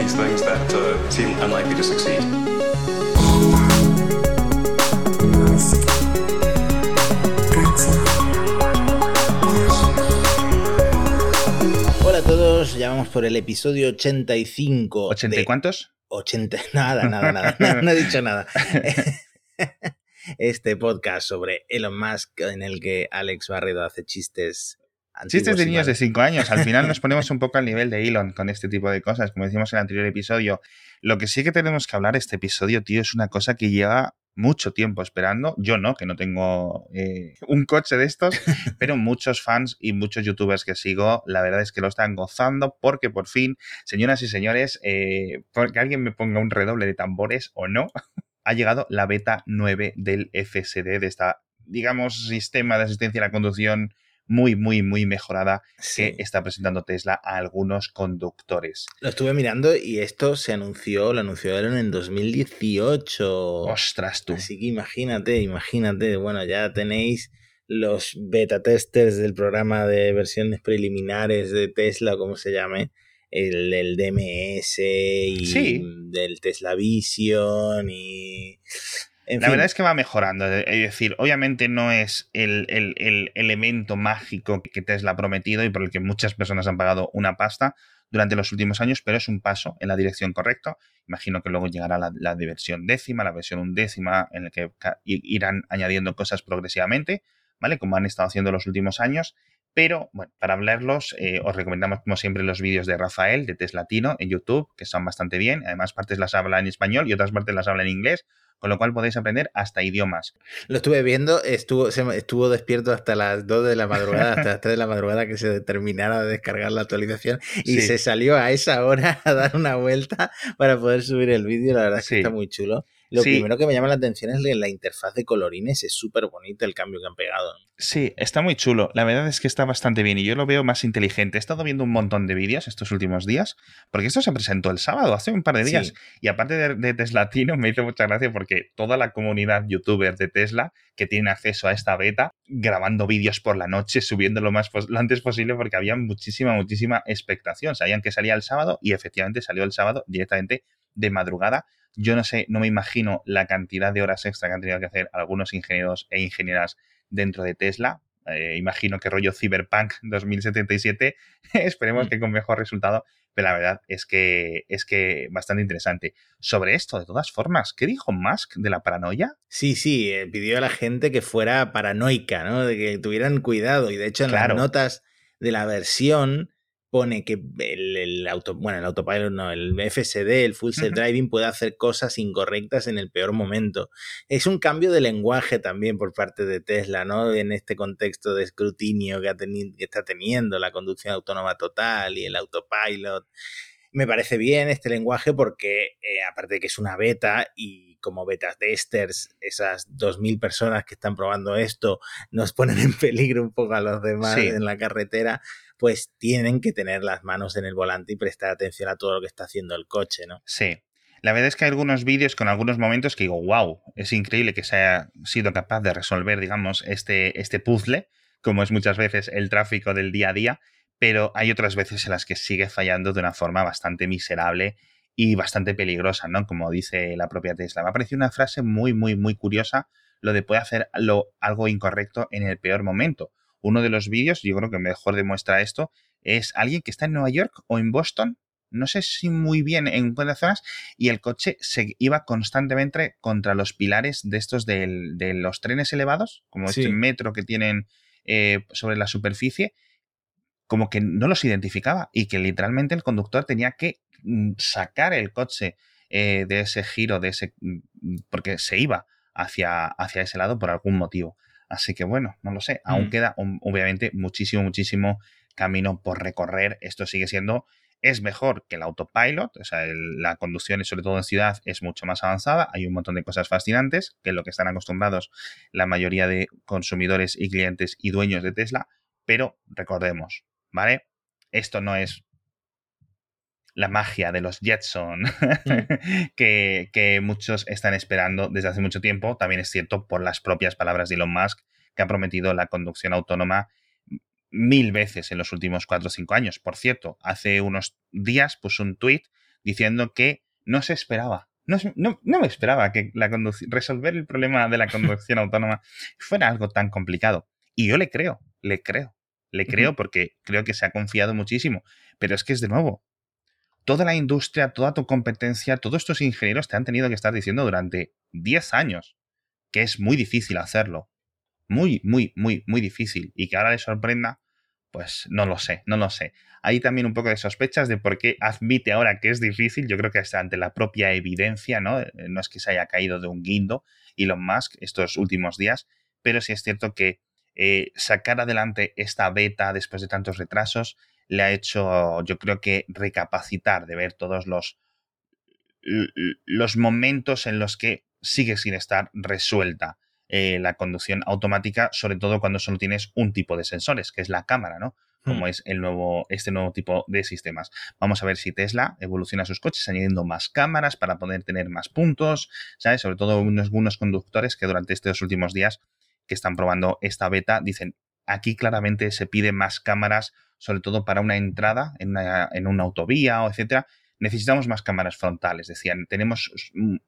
these things that uh, seem unlikely to succeed. Hola a todos, ya vamos por el episodio 85. ¿80 y de- cuántos? 80, nada, nada, nada, no, no he dicho nada. Este podcast sobre Elon Musk en el que Alex Barredo hace chistes. Chistes de niños de malos. 5 años. Al final nos ponemos un poco al nivel de Elon con este tipo de cosas, como decimos en el anterior episodio. Lo que sí que tenemos que hablar este episodio, tío, es una cosa que lleva mucho tiempo esperando. Yo no, que no tengo eh, un coche de estos, pero muchos fans y muchos youtubers que sigo, la verdad es que lo están gozando porque por fin, señoras y señores, eh, porque alguien me ponga un redoble de tambores o no, ha llegado la beta 9 del FSD, de esta, digamos, sistema de asistencia a la conducción muy, muy, muy mejorada Sí, que está presentando Tesla a algunos conductores. lo estuve mirando y esto se anunció, lo anunciaron en 2018. Ostras, tú. Así que imagínate, imagínate, bueno, ya tenéis los beta testers del programa de versiones preliminares de Tesla, como se llame, el, el DMS y Sí. del Tesla Vision y... En La fin, verdad es que va mejorando. Es decir, obviamente no es el, el- el elemento mágico que Tesla ha prometido y por el que muchas personas han pagado una pasta durante los últimos años, pero es un paso en la dirección correcta. Imagino que luego llegará la, la de versión décima, la versión undécima, en la que irán añadiendo cosas progresivamente, ¿vale? Como han estado haciendo los últimos años. Pero, bueno, para hablarlos, eh, os recomendamos, como siempre, los vídeos de Rafael, de Teslatino, en YouTube, que están bastante bien. Además, partes las habla en español y otras partes las habla en inglés, con lo cual podéis aprender hasta idiomas. lo estuve viendo, estuvo, se estuvo despierto hasta las 2 de la madrugada, hasta las 3 de la madrugada que se terminara de descargar la actualización y Sí. se salió a esa hora a dar una vuelta para poder subir el vídeo, la verdad es que Sí. está muy chulo. Lo Sí. primero que me llama la atención es que la interfaz de colorines, es súper bonito el cambio que han pegado. Sí, está muy chulo. La verdad es que está bastante bien y yo lo veo más inteligente. He estado viendo un montón de vídeos estos últimos días, porque esto se presentó el sábado, hace un par de días. Sí. Y aparte de, de Teslatino, me hizo mucha gracia porque toda la comunidad youtuber de Tesla que tienen acceso a esta beta, grabando vídeos por la noche, subiendo lo más lo antes posible, porque había muchísima, muchísima expectación. Sabían que salía el sábado y efectivamente salió el sábado directamente de madrugada. Yo no sé, no me imagino la cantidad de horas extra que han tenido que hacer algunos ingenieros e ingenieras dentro de Tesla. Eh, imagino que rollo Cyberpunk 2077. Esperemos Mm. que con mejor resultado. Pero la verdad es que es que bastante interesante. Sobre esto, de todas formas, ¿qué dijo Musk de la paranoia? Sí, sí, eh, pidió a la gente que fuera paranoica, ¿no? De que tuvieran cuidado. Y de hecho, en Claro. las notas de la versión pone que el, el auto, bueno, el autopilot no, el FSD, el full self driving puede hacer cosas incorrectas en el peor momento. Es un cambio de lenguaje también por parte de Tesla, ¿no? En este contexto de escrutinio que, ha que está teniendo la conducción autónoma total y el autopilot. Me parece bien este lenguaje porque, eh, aparte de que es una beta y como beta testers, esas 2.000 personas que están probando esto nos ponen en peligro un poco a los demás Sí. en la carretera, pues tienen que tener las manos en el volante y prestar atención a todo lo que está haciendo el coche, ¿no? Sí. La verdad es que hay algunos vídeos con algunos momentos que digo, wow, es increíble que se haya sido capaz de resolver, digamos, este, este puzzle, como es muchas veces el tráfico del día a día, pero hay otras veces en las que sigue fallando de una forma bastante miserable y bastante peligrosa, ¿no? Como dice la propia Tesla. Me ha parecido una frase muy, muy, muy curiosa lo de puede hacer algo incorrecto en el peor momento. Uno de los vídeos, yo creo que mejor demuestra esto, es alguien que está en Nueva York o en Boston, no sé si muy bien en cuáles zonas, y el coche se iba constantemente contra los pilares de estos del- de los trenes elevados, como Sí. este metro que tienen eh, sobre la superficie, como que no los identificaba y que literalmente el conductor tenía que mm, sacar el coche eh, de ese giro, de ese mm, porque se iba hacia, hacia ese lado por algún motivo. Así que bueno, no lo sé. Aún Mm. queda obviamente muchísimo, muchísimo camino por recorrer. Esto sigue siendo es mejor que el autopilot, o sea, el- la conducción, sobre todo en ciudad, es mucho más avanzada. Hay un montón de cosas fascinantes, que es lo que están acostumbrados la mayoría de consumidores y clientes y dueños de Tesla. Pero recordemos, ¿vale? Esto no es la magia de los Jetson que, que muchos están esperando desde hace mucho tiempo. También es cierto por las propias palabras de Elon Musk, que ha prometido la conducción autónoma mil veces en los últimos cuatro o cinco años. Por cierto, hace unos días puso un tweet diciendo que no se esperaba. No, no, no me esperaba que la resolver el problema de la conducción autónoma fuera algo tan complicado. Y yo le creo, le creo, le creo porque creo que se ha confiado muchísimo. Pero es que es de nuevo, toda la industria, toda tu competencia, todos estos ingenieros te han tenido que estar diciendo durante 10 años que es muy difícil hacerlo. Muy, muy, muy, muy difícil. Y que ahora le sorprenda, pues no lo sé, no lo sé. Hay también un poco de sospechas de por qué admite ahora que es difícil. Yo creo que es ante la propia evidencia, ¿no? Eh, no es que se haya caído de un guindo Elon Musk estos últimos días, pero sí es cierto que eh, sacar adelante esta beta después de tantos retrasos le ha hecho, yo creo que, recapacitar de ver todos los, los momentos en los que sigue sin estar resuelta eh, la conducción automática, sobre todo cuando solo tienes un tipo de sensores, que es la cámara, ¿no? Como hmm. es el nuevo, este nuevo tipo de sistemas. Vamos a ver si Tesla evoluciona sus coches añadiendo más cámaras para poder tener más puntos, ¿sabes? Sobre todo unos, algunos conductores que durante estos últimos días que están probando esta beta dicen, aquí claramente se pide más cámaras, sobre todo para una entrada en una, en una autovía o etcétera, necesitamos más cámaras frontales. Decían, tenemos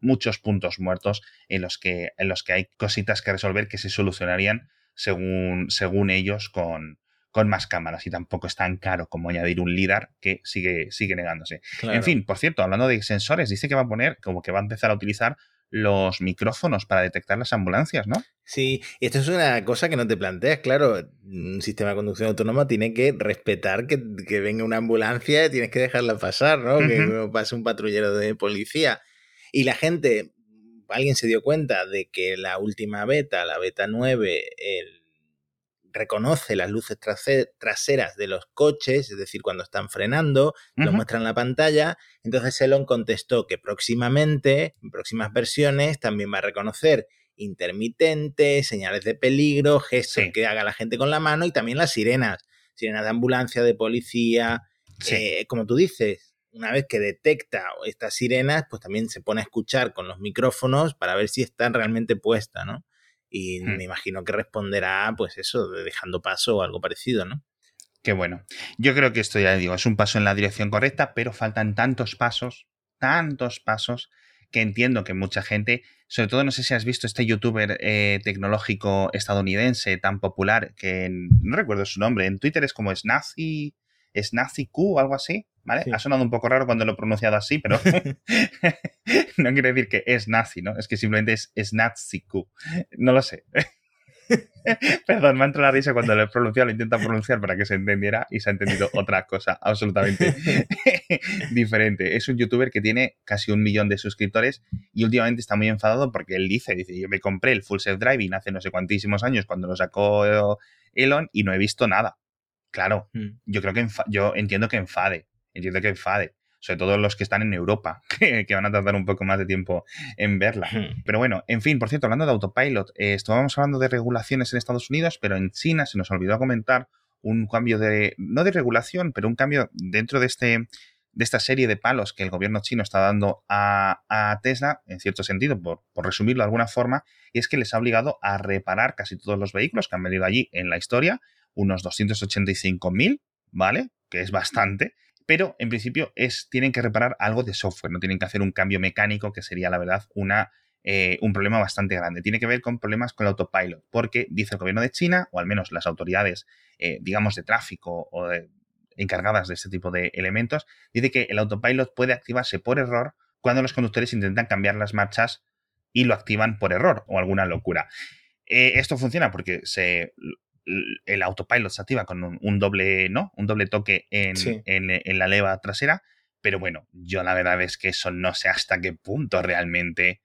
muchos puntos muertos en los que, en los que hay cositas que resolver que se solucionarían según, según ellos con, con más cámaras y tampoco es tan caro como añadir un LIDAR que sigue, sigue negándose. En fin, por cierto, hablando de sensores, dice que va a poner, como que va a empezar a utilizar los micrófonos para detectar las ambulancias, ¿no? Sí, y esto es una cosa que no te planteas, claro, un sistema de conducción autónoma tiene que respetar que, venga una ambulancia y tienes que dejarla pasar, ¿no? Que pase un patrullero de policía. Y la gente, alguien se dio cuenta de que la última beta, la beta 9, el reconoce las luces traseras de los coches, es decir, cuando están frenando, lo muestra en la pantalla. Entonces Elon contestó que próximamente, en próximas versiones, también va a reconocer intermitentes, señales de peligro, gestos que haga la gente con la mano y también las sirenas, sirenas de ambulancia, de policía. Eh, como tú dices, una vez que detecta estas sirenas, pues también se pone a escuchar con los micrófonos para ver si están realmente puestas, ¿no? Y hmm. me imagino que responderá, pues eso, dejando paso o algo parecido, ¿no? Qué bueno. Yo creo que esto ya digo, es un paso en la dirección correcta, pero faltan tantos pasos, tantos pasos, que entiendo que mucha gente, sobre todo no sé si has visto este youtuber eh, tecnológico estadounidense tan popular, que no recuerdo su nombre, en Twitter es como Snazi, Snazi Q o algo así, ¿vale? Ha sonado un poco raro cuando lo he pronunciado así, pero no quiere decir que es nazi, ¿no? Es que simplemente es, es Q. No lo sé. Perdón, me ha entrado la risa cuando lo he pronunciado, lo intento pronunciar para que se entendiera y se ha entendido otra cosa absolutamente diferente. Es un youtuber que tiene casi un millón de suscriptores y últimamente está muy enfadado porque él dice, dice, yo me compré el Full Self Driving hace no sé cuantísimos años cuando lo sacó Elon y no he visto nada. Claro, mm. yo creo que yo entiendo que enfade, entiendo que enfade, sobre todo los que están en Europa, que, van a tardar un poco más de tiempo en verla. Pero bueno, en fin, por cierto, hablando de autopilot, eh, estábamos hablando de regulaciones en Estados Unidos, pero en China se nos olvidó comentar un cambio de, no de regulación, pero un cambio dentro de este de esta serie de palos que el gobierno chino está dando a, Tesla, en cierto sentido, por, por, resumirlo de alguna forma, y es que les ha obligado a reparar casi todos los vehículos que han venido allí en la historia, unos 285.000, ¿vale? Que es bastante, pero en principio es, tienen que reparar algo de software, no tienen que hacer un cambio mecánico, que sería la verdad una, eh, un problema bastante grande. Tiene que ver con problemas con el autopilot, porque dice el gobierno de China, o al menos las autoridades, eh, digamos, de tráfico o encargadas de este tipo de elementos, dice que el autopilot puede activarse por error cuando los conductores intentan cambiar las marchas y lo activan por error o alguna locura. Eh, esto funciona porque se, el autopilot se activa con un, doble, ¿no? Un doble toque en, en, la leva trasera. Pero bueno, yo la verdad es que eso no sé hasta qué punto realmente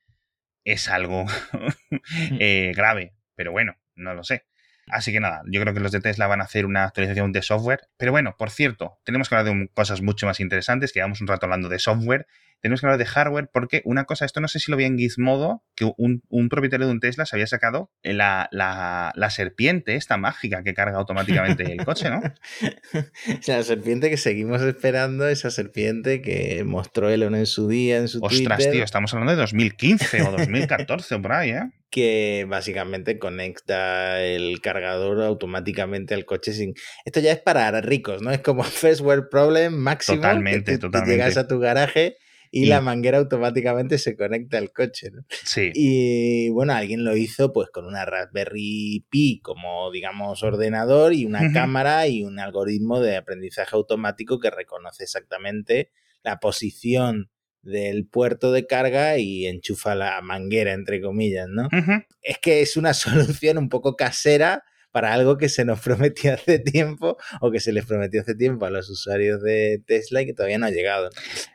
es algo mm. eh, grave. Pero bueno, no lo sé. Así que nada, yo creo que los de Tesla van a hacer una actualización de software. Pero bueno, por cierto, tenemos que hablar de cosas mucho más interesantes, que llevamos un rato hablando de software tenemos que hablar de hardware porque una cosa, esto no sé si lo vi en Gizmodo, que un, propietario de un Tesla se había sacado la, la, serpiente esta mágica que carga automáticamente el coche, ¿no? la serpiente que seguimos esperando, esa serpiente que mostró Elon en su día, en su Ostras, tío, estamos hablando de 2015 o 2014 o por ahí, ¿eh? Que básicamente conecta el cargador automáticamente al coche sin... Esto ya es para ricos, ¿no? Es como first world problem máximo. Totalmente, totalmente. llegas a tu garaje y, la manguera automáticamente se conecta al coche. ¿no? Sí. Y bueno, alguien lo hizo pues con una Raspberry Pi como digamos ordenador y una cámara y un algoritmo de aprendizaje automático que reconoce exactamente la posición del puerto de carga y enchufa la manguera, entre comillas, ¿no? Es que es una solución un poco casera para algo que se nos prometió hace tiempo o que se les prometió hace tiempo a los usuarios de Tesla y que todavía no ha llegado.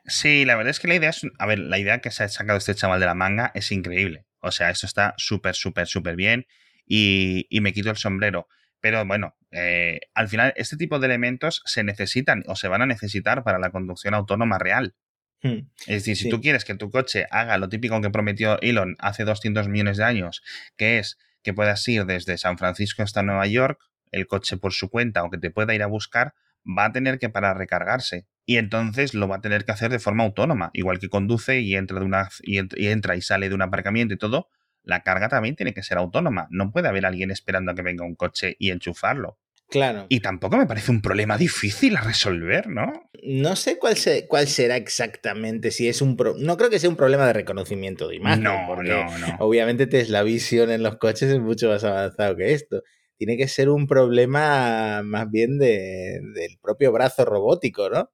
Sí, la verdad es que la idea es, a ver, la idea que se ha sacado este chaval de la manga es increíble. O sea, eso está súper, súper, súper bien y, me quito el sombrero. Pero bueno, eh, al final este tipo de elementos se necesitan o se van a necesitar para la conducción autónoma real. Hmm. Es decir, si tú quieres que tu coche haga lo típico que prometió Elon hace 200 millones de años, que es que puedas ir desde San Francisco hasta Nueva York, el coche por su cuenta o que te pueda ir a buscar, va a tener que parar a recargarse. Y entonces lo va a tener que hacer de forma autónoma. Igual que conduce y entra, de una, y entra y sale de un aparcamiento y todo, la carga también tiene que ser autónoma. No puede haber alguien esperando a que venga un coche y enchufarlo. Claro. Y tampoco me parece un problema difícil a resolver, ¿no? No sé cuál, cuál será exactamente, si es un... no creo que sea un problema de reconocimiento de imagen. No, porque no, no. Obviamente Tesla Vision en los coches es mucho más avanzado que esto. Tiene que ser un problema más bien de, del propio brazo robótico, ¿no?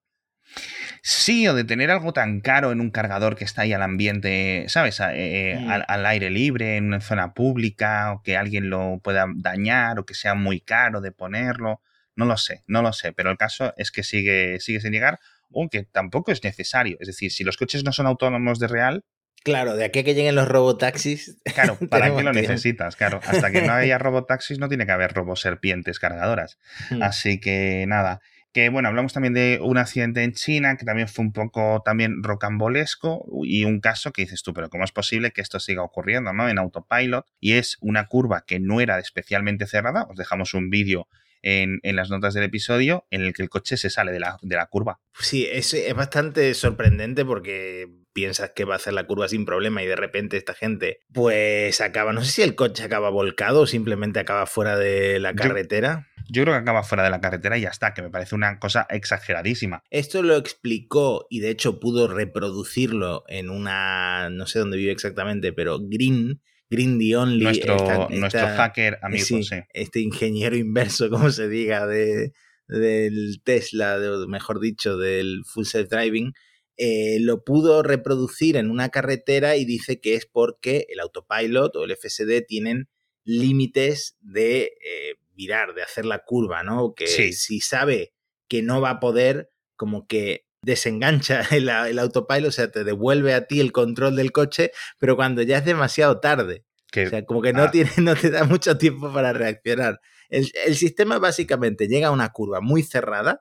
Sí, o de tener algo tan caro en un cargador que está ahí al ambiente, ¿sabes? Eh, mm. al, aire libre, en una zona pública, o que alguien lo pueda dañar, o que sea muy caro de ponerlo. No lo sé, no lo sé, pero el caso es que sigue, sigue sin llegar, aunque tampoco es necesario. Es decir, si los coches no son autónomos de real, Claro, de aquí a que lleguen los robotaxis. Claro, ¿para qué lo necesitas? Claro, hasta que no haya robotaxis no tiene que haber roboserpientes cargadoras. Mm. Así que nada que bueno, hablamos también de un accidente en China que también fue un poco también rocambolesco y un caso que dices tú, pero ¿cómo es posible que esto siga ocurriendo, ¿no? En autopilot y es una curva que no era especialmente cerrada, os dejamos un vídeo en, las notas del episodio en el que el coche se sale de la, de la curva. Sí, es, es, bastante sorprendente porque piensas que va a hacer la curva sin problema y de repente esta gente pues acaba, no sé si el coche acaba volcado o simplemente acaba fuera de la carretera. Yo, creo que acaba fuera de la carretera y ya está, que me parece una cosa exageradísima. Esto lo explicó y de hecho pudo reproducirlo en una, no sé dónde vive exactamente, pero Green, Green the Only. Nuestro, nuestro hacker amigo, sí, Este ingeniero inverso, como se diga, de, del Tesla, mejor dicho, del Full Self Driving, eh, lo pudo reproducir en una carretera y dice que es porque el autopilot o el FSD tienen límites de eh, virar, de hacer la curva, ¿no? Que si sabe que no va a poder, como que desengancha el, el, autopilot, o sea, te devuelve a ti el control del coche, pero cuando ya es demasiado tarde. o sea, como que no, ah. tiene, no te da mucho tiempo para reaccionar. El, sistema básicamente llega a una curva muy cerrada,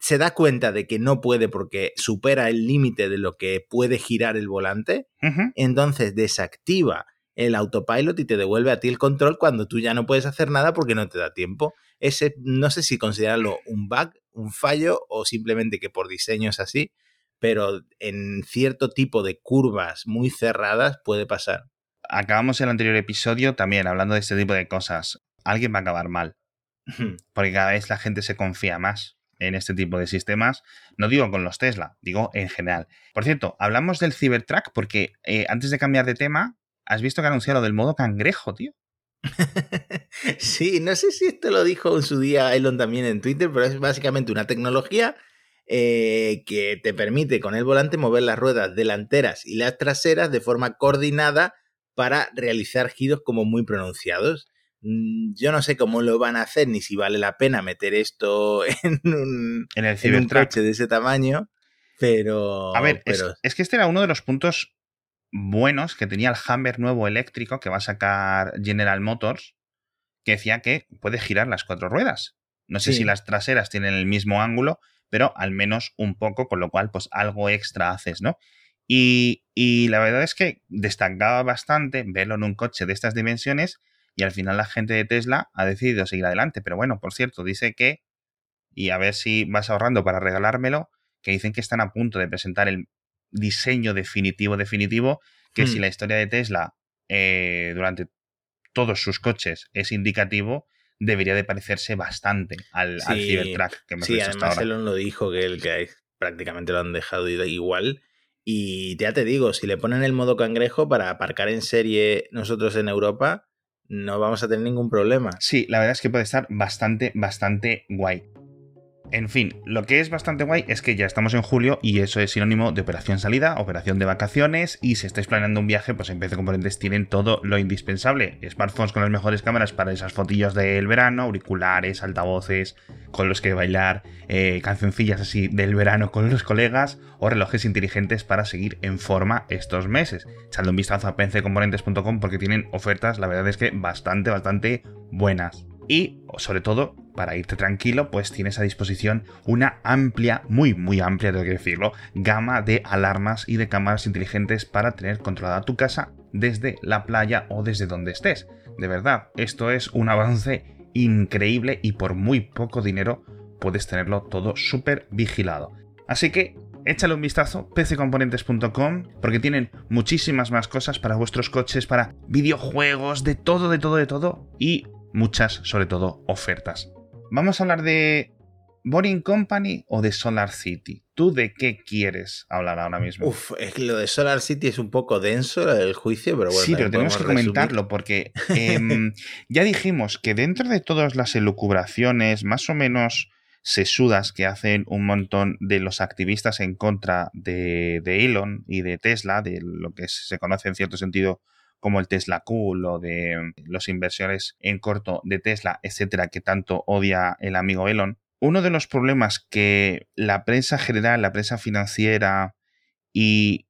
se da cuenta de que no puede porque supera el límite de lo que puede girar el volante, entonces desactiva el autopilot y te devuelve a ti el control cuando tú ya no puedes hacer nada porque no te da tiempo. Ese, no sé si considerarlo un bug, un fallo o simplemente que por diseño es así, pero en cierto tipo de curvas muy cerradas puede pasar. Acabamos el anterior episodio también hablando de este tipo de cosas. Alguien va a acabar mal. Porque cada vez la gente se confía más en este tipo de sistemas. No digo con los Tesla, digo en general. Por cierto, hablamos del Cybertruck porque eh, antes de cambiar de tema, ¿Has visto que anunció lo del modo cangrejo, tío? sí, no sé si esto lo dijo en su día Elon también en Twitter, pero es básicamente una tecnología eh, que te permite con el volante mover las ruedas delanteras y las traseras de forma coordinada para realizar giros como muy pronunciados. Mm, yo no sé cómo lo van a hacer ni si vale la pena meter esto en un, en el un coche de ese tamaño, pero... A ver, es que este era uno de los puntos buenos que tenía el Hammer nuevo eléctrico que va a sacar General Motors, que decía que puede girar las cuatro ruedas. No sé si las traseras tienen el mismo ángulo, pero al menos un poco, con lo cual pues algo extra haces, ¿no? Y, y la verdad es que destacaba bastante verlo en un coche de estas dimensiones y al final la gente de Tesla ha decidido seguir adelante. Pero bueno, por cierto, dice que, y a ver si vas ahorrando para regalármelo, que dicen que están a punto de presentar el diseño definitivo, definitivo, que si hmm. la historia de Tesla eh, durante todos sus coches es indicativo, debería de parecerse bastante al, Cybertruck que Sí, además Elon lo dijo, que, el que prácticamente lo han dejado igual. Y ya te digo, si le ponen el modo cangrejo para aparcar en serie nosotros en Europa, no vamos a tener ningún problema. Sí, la verdad es que puede estar bastante, bastante guay. En fin, lo que es bastante guay es que ya estamos en julio y eso es sinónimo de operación salida, operación de vacaciones y si estáis planeando un viaje, pues en PC Componentes tienen todo lo indispensable. Smartphones con las mejores cámaras para esas fotillos del verano, auriculares, altavoces con los que bailar, eh, cancioncillas así del verano con los colegas o relojes inteligentes para seguir en forma estos meses. Echadle un vistazo a pccomponentes.com porque tienen ofertas, la verdad es que bastante, bastante buenas. Y, sobre todo, para irte tranquilo, pues tienes a disposición una amplia, muy, muy amplia, tengo que decirlo, gama de alarmas y de cámaras inteligentes para tener controlada tu casa desde la playa o desde donde estés. De verdad, esto es un avance increíble y por muy poco dinero puedes tenerlo todo súper vigilado. Así que échale un vistazo, pccomponentes.com, porque tienen muchísimas más cosas para vuestros coches, para videojuegos, de todo, de todo, de todo, y muchas, sobre todo, ofertas. Vamos a hablar de Boring Company o de Solar City. ¿Tú de qué quieres hablar ahora mismo? Uf, es que lo de Solar City es un poco denso el juicio, pero bueno. Sí, pero tenemos que comentarlo porque em, ya dijimos que dentro de todas las elucubraciones más o menos sesudas que hacen un montón de los activistas en contra de, de Elon y de Tesla, de lo que se conoce en cierto sentido como el Tesla Cool o de los inversores en corto de Tesla, etcétera, que tanto odia el amigo Elon. Uno de los problemas que la prensa general, la prensa financiera y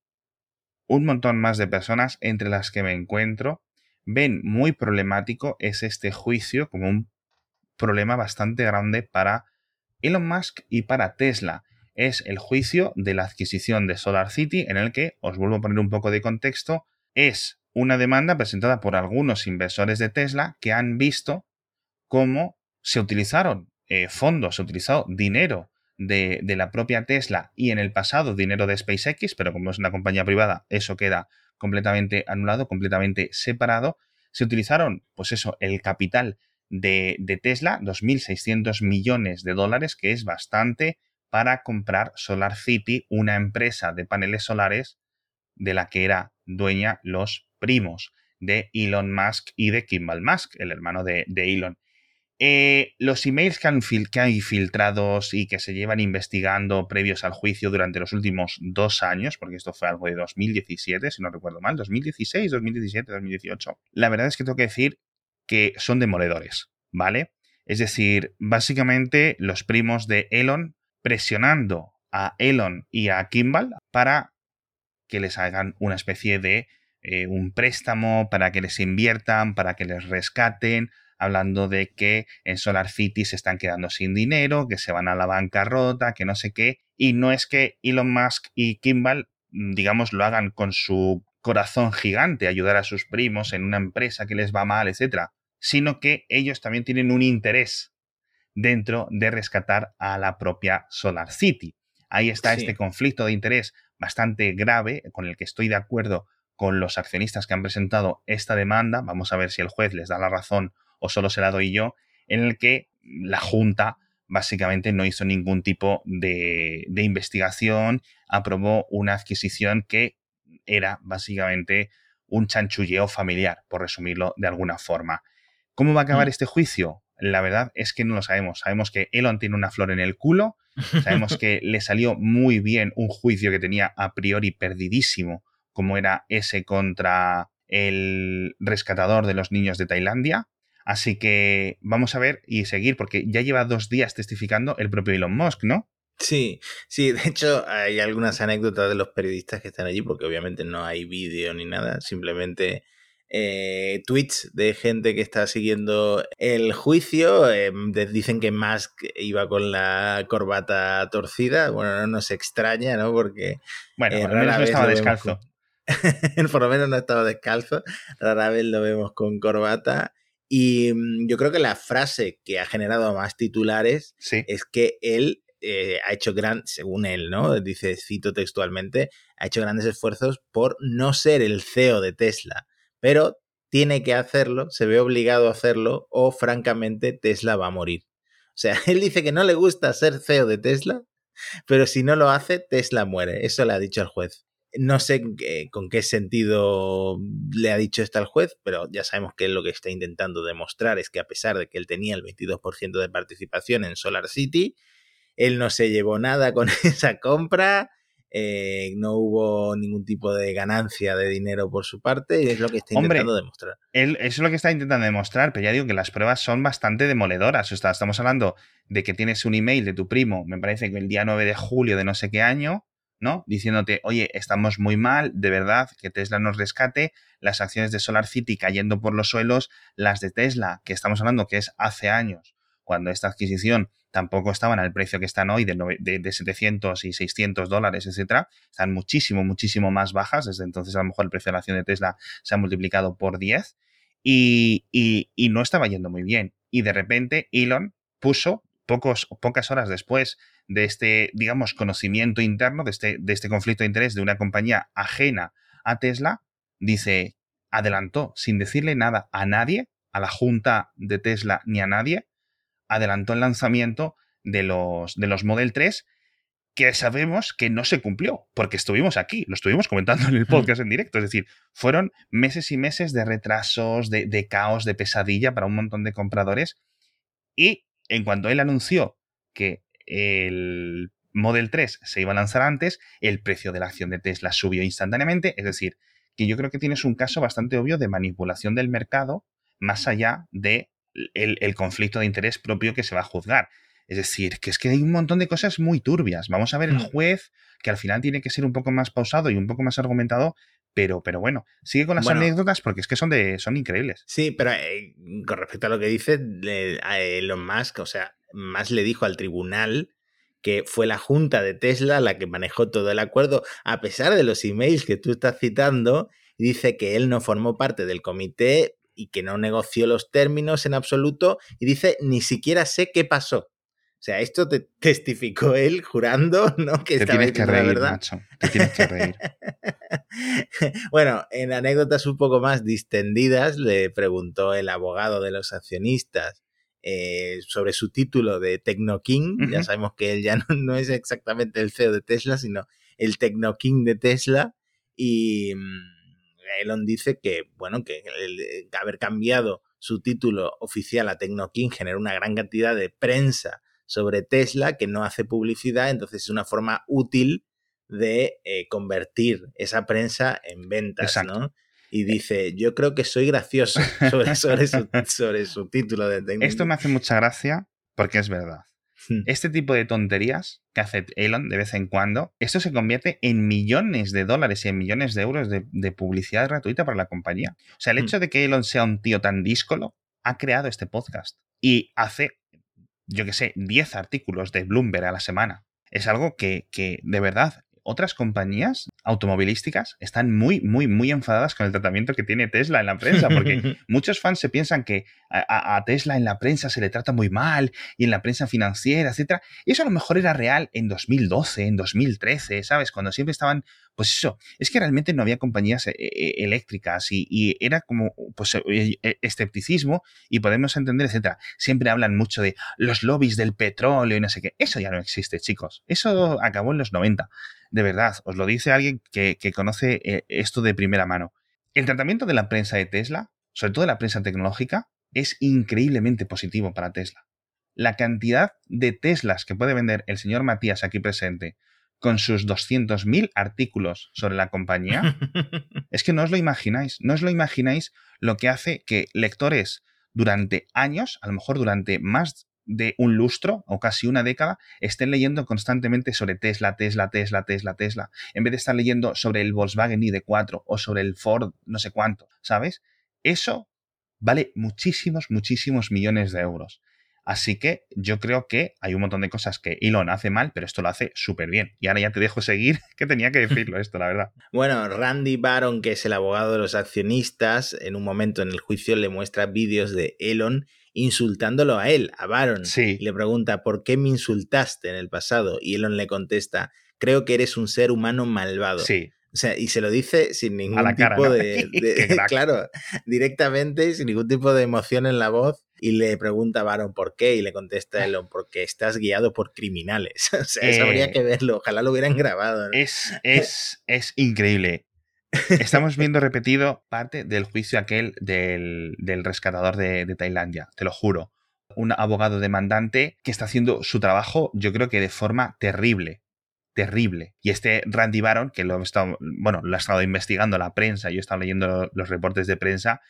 un montón más de personas entre las que me encuentro ven muy problemático es este juicio como un problema bastante grande para Elon Musk y para Tesla. Es el juicio de la adquisición de Solar City en el que, os vuelvo a poner un poco de contexto, es una demanda presentada por algunos inversores de Tesla que han visto cómo se utilizaron eh, fondos, se utilizó dinero de, la propia Tesla y en el pasado dinero de SpaceX, pero como es una compañía privada, eso queda completamente anulado, completamente separado. Se utilizaron, pues eso, el capital de, de Tesla, 2.600 millones de dólares, que es bastante para comprar Solar City, una empresa de paneles solares de la que era dueña los primos de Elon Musk y de Kimball Musk, el hermano de, Elon. Eh, los emails que, han que hay filtrados y que se llevan investigando previos al juicio durante los últimos dos años, porque esto fue algo de 2017, si no recuerdo mal, 2016, 2017, 2018, la verdad es que tengo que decir que son demoledores, ¿vale? Es decir, básicamente los primos de Elon presionando a Elon y a Kimball para que les hagan una especie de eh, un préstamo para que les inviertan, para que les rescaten, hablando de que en Solar City se están quedando sin dinero, que se van a la bancarrota, que no sé qué. Y no es que Elon Musk y Kimball, mm, digamos, lo hagan con su corazón gigante, ayudar a sus primos en una empresa que les va mal, etcétera, sino que ellos también tienen un interés dentro de rescatar a la propia Solar City. Ahí está este conflicto de interés bastante grave, con el que estoy de acuerdo con los accionistas que han presentado esta demanda, vamos a ver si el juez les da la razón o solo se la doy yo, en el que la Junta básicamente no hizo ningún tipo de, de investigación, aprobó una adquisición que era básicamente un chanchulleo familiar, por resumirlo de alguna forma. ¿Cómo va a acabar mm. este juicio? La verdad es que no lo sabemos. Sabemos que Elon tiene una flor en el culo, sabemos que le salió muy bien un juicio que tenía a priori perdidísimo como era ese contra el rescatador de los niños de Tailandia. Así que vamos a ver y seguir, porque ya lleva dos días testificando el propio Elon Musk, ¿no? Sí, sí, de hecho hay algunas anécdotas de los periodistas que están allí, porque obviamente no hay vídeo ni nada, simplemente eh, tweets de gente que está siguiendo el juicio. Eh, dicen que Musk iba con la corbata torcida. Bueno, no nos extraña, ¿no? Porque. Bueno, eh, no estaba descalzo. Por lo menos no estaba descalzo, rara vez lo vemos con corbata. Y mm, yo creo que la frase que ha generado más titulares es que él eh, ha hecho gran, según él, ¿no? Dice, cito textualmente, ha hecho grandes esfuerzos por no ser el CEO de Tesla, pero tiene que hacerlo, se ve obligado a hacerlo o francamente Tesla va a morir. O sea, él dice que no le gusta ser CEO de Tesla, pero si no lo hace, Tesla muere. Eso le ha dicho el juez. No sé con qué sentido le ha dicho esto al juez, pero ya sabemos que él lo que está intentando demostrar es que a pesar de que él tenía el 22% de participación en Solar City, él no se llevó nada con esa compra, eh, no hubo ningún tipo de ganancia de dinero por su parte y es lo que está intentando demostrar. Él, eso es lo que está intentando demostrar, pero ya digo que las pruebas son bastante demoledoras. O sea, estamos hablando de que tienes un email de tu primo, me parece que el día 9 de julio de no sé qué año, ¿no? Diciéndote, oye, estamos muy mal, de verdad, que Tesla nos rescate, las acciones de Solar City cayendo por los suelos, las de Tesla, que estamos hablando que es hace años, cuando esta adquisición tampoco estaban al precio que están hoy de, de, 700 y 600 dólares, etcétera, están muchísimo, muchísimo más bajas. Desde entonces, a lo mejor el precio de la acción de Tesla se ha multiplicado por 10 y, y, no estaba yendo muy bien. Y de repente, Elon puso pocos, pocas horas después de este, digamos, conocimiento interno, de este, de este conflicto de interés de una compañía ajena a Tesla, dice, adelantó sin decirle nada a nadie, a la junta de Tesla ni a nadie, adelantó el lanzamiento de los, de los Model 3 que sabemos que no se cumplió, porque estuvimos aquí, lo estuvimos comentando en el podcast en directo, es decir, fueron meses y meses de retrasos, de, de caos, de pesadilla para un montón de compradores, y en cuanto él anunció que el Model 3 se iba a lanzar antes, el precio de la acción de Tesla subió instantáneamente, es decir, que yo creo que tienes un caso bastante obvio de manipulación del mercado más allá de el, conflicto de interés propio que se va a juzgar. Es decir, que es que hay un montón de cosas muy turbias. Vamos a ver el mm. juez, que al final tiene que ser un poco más pausado y un poco más argumentado, pero, pero bueno, sigue con las anécdotas porque es que son, de, son increíbles. Sí, pero eh, con respecto a lo que dice a Elon Musk, o sea, más le dijo al tribunal que fue la junta de Tesla la que manejó todo el acuerdo, a pesar de los emails que tú estás citando, dice que él no formó parte del comité y que no negoció los términos en absoluto y dice, ni siquiera sé qué pasó. O sea, esto te testificó él jurando, ¿no? Que te tienes que reír, verdad. Te tienes que reír. bueno, en anécdotas un poco más distendidas, le preguntó el abogado de los accionistas eh, sobre su título de Tecno King. Ya sabemos que él ya no, no, es exactamente el CEO de Tesla, sino el Tecno King de Tesla. Y mm, Elon dice que, bueno, que el, haber cambiado su título oficial a TecnoKing genera una gran cantidad de prensa sobre Tesla que no hace publicidad, entonces es una forma útil de eh, convertir esa prensa en ventas, ¿no? Y dice, yo creo que soy gracioso sobre, sobre, su, sobre su título de TecnoKing. Esto me hace mucha gracia porque es verdad. Hmm. Este tipo de tonterías que hace Elon de vez en cuando, esto se convierte en millones de dólares y en millones de euros de, publicidad gratuita para la compañía. O sea, el hmm. hecho de que Elon sea un tío tan díscolo ha creado este podcast y hace, yo que sé, 10 artículos de Bloomberg a la semana. Es algo que, que de verdad otras compañías automovilísticas están muy, muy, muy enfadadas con el tratamiento que tiene Tesla en la prensa, porque muchos fans se piensan que a, Tesla en la prensa se le trata muy mal y en la prensa financiera, etcétera. Y eso a lo mejor era real en 2012, en 2013, ¿sabes? Cuando siempre estaban, pues eso, es que realmente no había compañías eh, eléctricas y, era como, pues, eh, escepticismo y podemos entender, etcétera. Siempre hablan mucho de los lobbies del petróleo y no sé qué. Eso ya no existe, chicos. Eso acabó en los 90 de verdad, os lo dice alguien que, conoce eh, esto de primera mano. El tratamiento de la prensa de Tesla, sobre todo de la prensa tecnológica, es increíblemente positivo para Tesla. La cantidad de Teslas que puede vender el señor Matías aquí presente con sus 200.000 artículos sobre la compañía, es que no os lo imagináis, no os lo imagináis lo que hace que lectores durante años, a lo mejor durante más de un lustro o casi una década estén leyendo constantemente sobre Tesla, Tesla, Tesla, Tesla, Tesla, en vez de estar leyendo sobre el Volkswagen ID4 o sobre el Ford no sé cuánto, ¿sabes? Eso vale muchísimos, muchísimos millones de euros. Así que yo creo que hay un montón de cosas que Elon hace mal, pero esto lo hace súper bien. Y ahora ya te dejo seguir, que tenía que decirlo esto, la verdad. Bueno, Randy Baron, que es el abogado de los accionistas, en un momento en el juicio le muestra vídeos de Elon insultándolo a él, a Baron. Sí. Y le pregunta, ¿por qué me insultaste en el pasado? Y Elon le contesta, creo que eres un ser humano malvado. Sí. O sea, y se lo dice sin ningún tipo de, claro, directamente, sin ningún tipo de emoción en la voz. y le pregunta a Baron por qué y le contesta Elon porque estás guiado por criminales. o sea, eso habría Eh, que verlo, ojalá lo hubieran grabado. ¿no? Es, es, es increíble. Estamos viendo repetido parte del juicio aquel del, del rescatador de, Tailandia, te lo juro. Un abogado demandante que está haciendo su trabajo, yo creo que de forma terrible. Terrible. Y este Randy Baron, que lo he estado, bueno, lo ha estado investigando la prensa, yo he estado leyendo los reportes de prensa,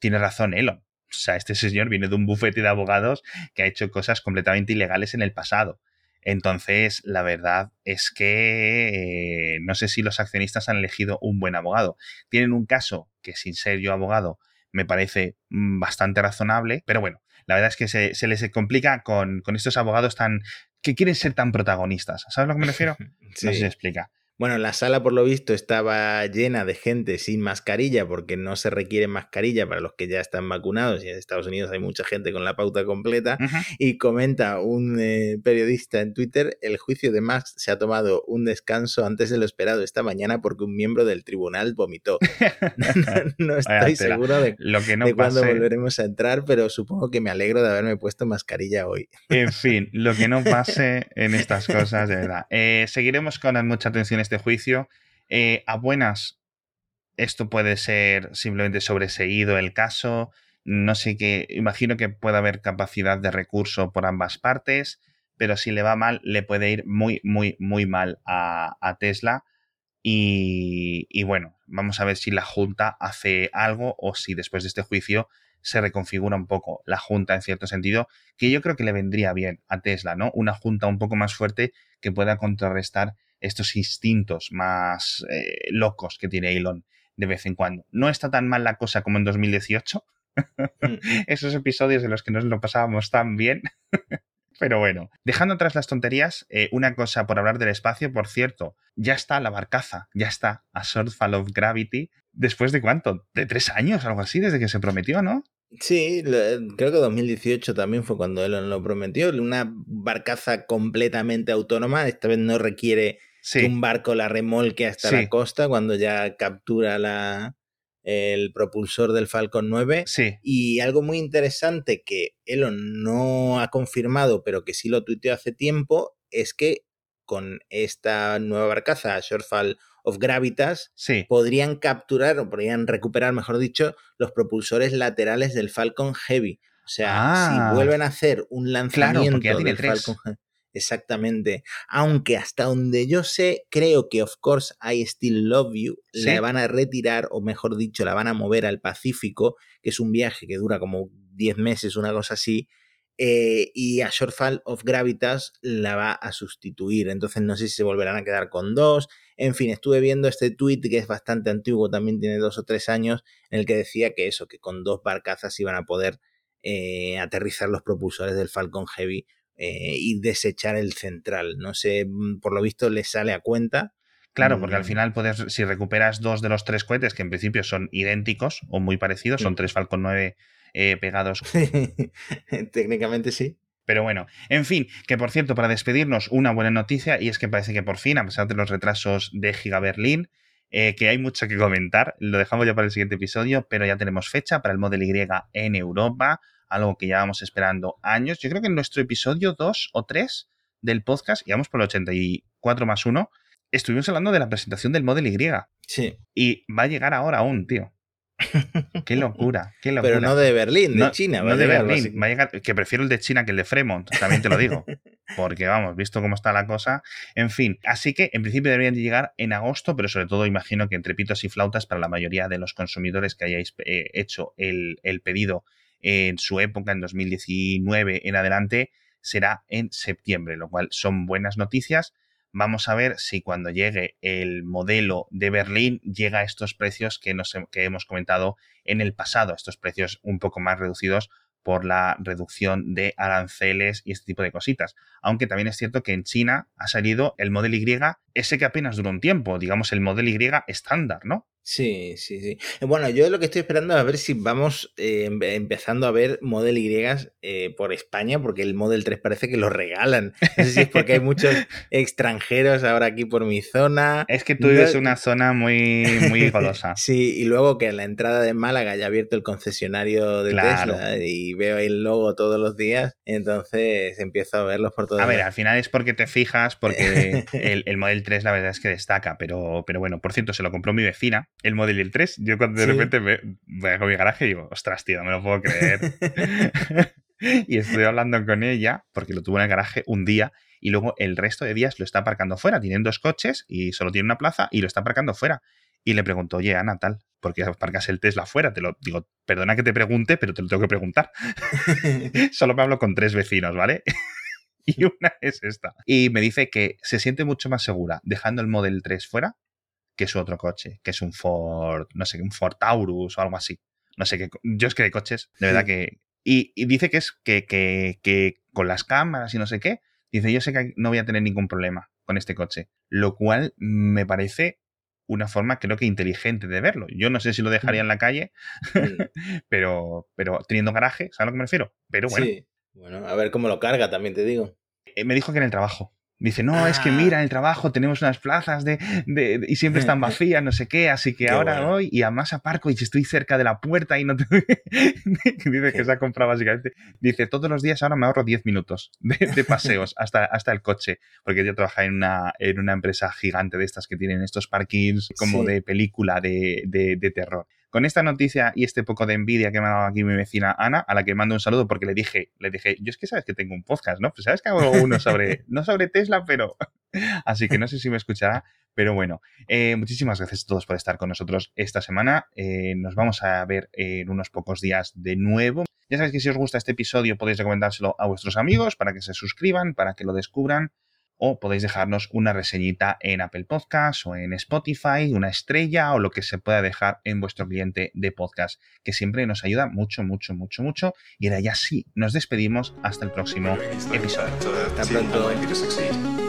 tiene razón Elon. O sea, este señor viene de un bufete de abogados que ha hecho cosas completamente ilegales en el pasado. Entonces, la verdad es que eh, no sé si los accionistas han elegido un buen abogado. Tienen un caso que, sin ser yo abogado, me parece mm, bastante razonable, pero bueno, la verdad es que se, se les complica con, con estos abogados tan que quieren ser tan protagonistas. ¿Sabes a lo que me refiero? No sé si se explica. Bueno, la sala por lo visto estaba llena de gente sin mascarilla porque no se requiere mascarilla para los que ya están vacunados y en Estados Unidos hay mucha gente con la pauta completa. Y comenta un eh, periodista en Twitter, el juicio de Max se ha tomado un descanso antes de lo esperado esta mañana porque un miembro del tribunal vomitó. no, estoy seguro de, Lo que no de cuándo pase, volveremos a entrar, pero supongo que me alegro de haberme puesto mascarilla hoy. en fin, lo que no pase en estas cosas, de verdad. Eh, seguiremos con mucha atención este juicio. Eh, a buenas, esto puede ser simplemente sobreseído el caso. No sé qué, imagino que puede haber capacidad de recurso por ambas partes, pero si le va mal, le puede ir muy, muy, muy mal a, Tesla. Y bueno, vamos a ver si la Junta hace algo o si después de este juicio se reconfigura un poco la Junta en cierto sentido, que yo creo que le vendría bien a Tesla, ¿no? Una Junta un poco más fuerte que pueda contrarrestar estos instintos más eh, locos que tiene Elon de vez en cuando. No está tan mal la cosa como en 2018. Esos episodios en los que nos lo pasábamos tan bien. Pero bueno, dejando atrás las tonterías, eh, una cosa por hablar del espacio, por cierto, ya está la barcaza, ya está a Shortfall of Gravity. ¿Después de cuánto? ¿De tres años? Algo así, desde que se prometió, ¿no? Sí, lo- creo que 2018 también fue cuando Elon lo prometió. Una barcaza completamente autónoma. Esta vez no requiere Sí. que un barco la remolque hasta Sí. la costa cuando ya captura la, el propulsor del Falcon 9. Sí, Y algo muy interesante que Elon no ha confirmado, pero que sí lo tuiteó hace tiempo, es que con esta nueva barcaza, Shortfall of Gravitas, sí. podrían capturar o podrían recuperar, mejor dicho, los propulsores laterales del Falcon Heavy. O sea, Ah. si vuelven a hacer un lanzamiento porque ya tiene del tres. Falcon Heavy. Exactamente. Aunque hasta donde yo sé, creo que Of Course I Still Love You Sí. la van a retirar, o mejor dicho, la van a mover al Pacífico, que es un viaje que dura como 10 meses, una cosa así. eh, y a Shortfall of Gravitas la va a sustituir. Entonces no sé si se volverán a quedar con dos. En fin, estuve viendo este tweet que es bastante antiguo, también tiene dos o tres años, en el que decía que eso, que con dos barcazas iban a poder eh, aterrizar los propulsores del Falcon Heavy eh, y desechar el central. No sé, mm, por lo visto le sale a cuenta. Claro, porque al Mm. final puedes, si recuperas dos de los tres cohetes, que en principio son idénticos o muy parecidos, son Mm. tres Falcon 9 eh, pegados. Técnicamente sí. Pero bueno, en fin, que por cierto, para despedirnos, una buena noticia, y es que parece que por fin, a pesar de los retrasos de Giga Berlín, eh, que hay mucho que comentar, lo dejamos ya para el siguiente episodio, pero ya tenemos fecha para el Model Y en Europa, algo que llevamos esperando años. Yo creo que en nuestro episodio 2 o 3 del podcast, íbamos por el 84 más 1, estuvimos hablando de la presentación del Model Y. Sí. Y va a llegar ahora aún, tío. Qué locura, qué locura. Pero no de Berlín, de No- China. no a de Berlín, va a llegar, que prefiero el de China que el de Fremont, también te lo digo. Porque vamos, visto cómo está la cosa. En fin, así que en principio deberían de llegar en agosto, pero sobre todo imagino que entre pitos y flautas para la mayoría de los consumidores que hayáis eh, hecho el, el pedido en su época, en 2019 en adelante, será en septiembre, lo cual son buenas noticias. Vamos a ver si cuando llegue el modelo de Berlín llega a estos precios que, nos, hemos comentado en el pasado, estos precios un poco más reducidos por la reducción de aranceles y este tipo de cositas. Aunque también es cierto que en China ha salido el Model Y, ese que apenas duró un tiempo, digamos el Model Y estándar, ¿no? Sí, sí, sí. Bueno, yo lo que estoy esperando es a ver si vamos eh, empezando a ver Model Y eh, por España, porque el Model 3 parece que lo regalan. No sé si es porque hay muchos extranjeros ahora aquí por mi zona. Es que tú vives una zona muy, muy golosa. sí, y luego que en la entrada de Málaga haya abierto el concesionario de Tesla y veo el logo todos los días, entonces empiezo a verlos por todos A ver, al final es porque te fijas, porque el, el Model 3 la verdad es que destaca, pero, pero bueno, por cierto, se lo compró mi vecina el Model y el 3, yo cuando de repente me, voy a mi garaje y digo, ostras, tío, no me lo puedo creer. y estoy hablando con ella, porque lo tuvo en el garaje un día, y luego el resto de días lo está aparcando fuera. Tienen dos coches y solo tiene una plaza y lo está aparcando fuera. Y le pregunto, oye, Ana, tal, ¿por qué aparcas el Tesla fuera? Te lo digo, perdona que te pregunte, pero te lo tengo que preguntar. solo me hablo con tres vecinos, ¿vale? y una es esta. Y me dice que se siente mucho más segura dejando el Model 3 fuera que su otro coche, que es un Ford, no sé, un Ford Taurus o algo así. No sé qué. Yo es que de coches, de verdad que. Y, dice que es que, que, que, con las cámaras y no sé qué. Dice, yo sé que no voy a tener ningún problema con este coche. Lo cual me parece una forma, creo que inteligente de verlo. Yo no sé si lo dejaría en la calle, pero, pero teniendo garaje, ¿sabes a lo que me refiero? Pero bueno. Sí. Bueno, a ver cómo lo carga, también te digo. Eh, me dijo que en el trabajo. Dice, no, es que mira, en el trabajo tenemos unas plazas de, de, y siempre están vacías, no sé qué, así que ahora voy y además aparco y estoy cerca de la puerta y no te... dice que se ha comprado básicamente. Dice, todos los días ahora me ahorro 10 minutos de, paseos hasta, hasta el coche, porque yo trabajo en una, en una empresa gigante de estas que tienen estos parkings como de película de, de terror. Con esta noticia y este poco de envidia que me ha dado aquí mi vecina Ana, a la que mando un saludo porque le dije, le dije, yo es que sabes que tengo un podcast, ¿no? Pues sabes que hago uno sobre, no sobre Tesla, pero... Así que no sé si me escuchará, pero bueno, eh, muchísimas gracias a todos por estar con nosotros esta semana. Eh, nos vamos a ver en unos pocos días de nuevo. Ya sabéis que si os gusta este episodio podéis recomendárselo a vuestros amigos para que se suscriban, para que lo descubran o podéis dejarnos una reseñita en Apple Podcasts o en Spotify, una estrella o lo que se pueda dejar en vuestro cliente de podcast, que siempre nos ayuda mucho, mucho, mucho, mucho. Y ahora ya sí, nos despedimos hasta el próximo episodio. Hasta pronto.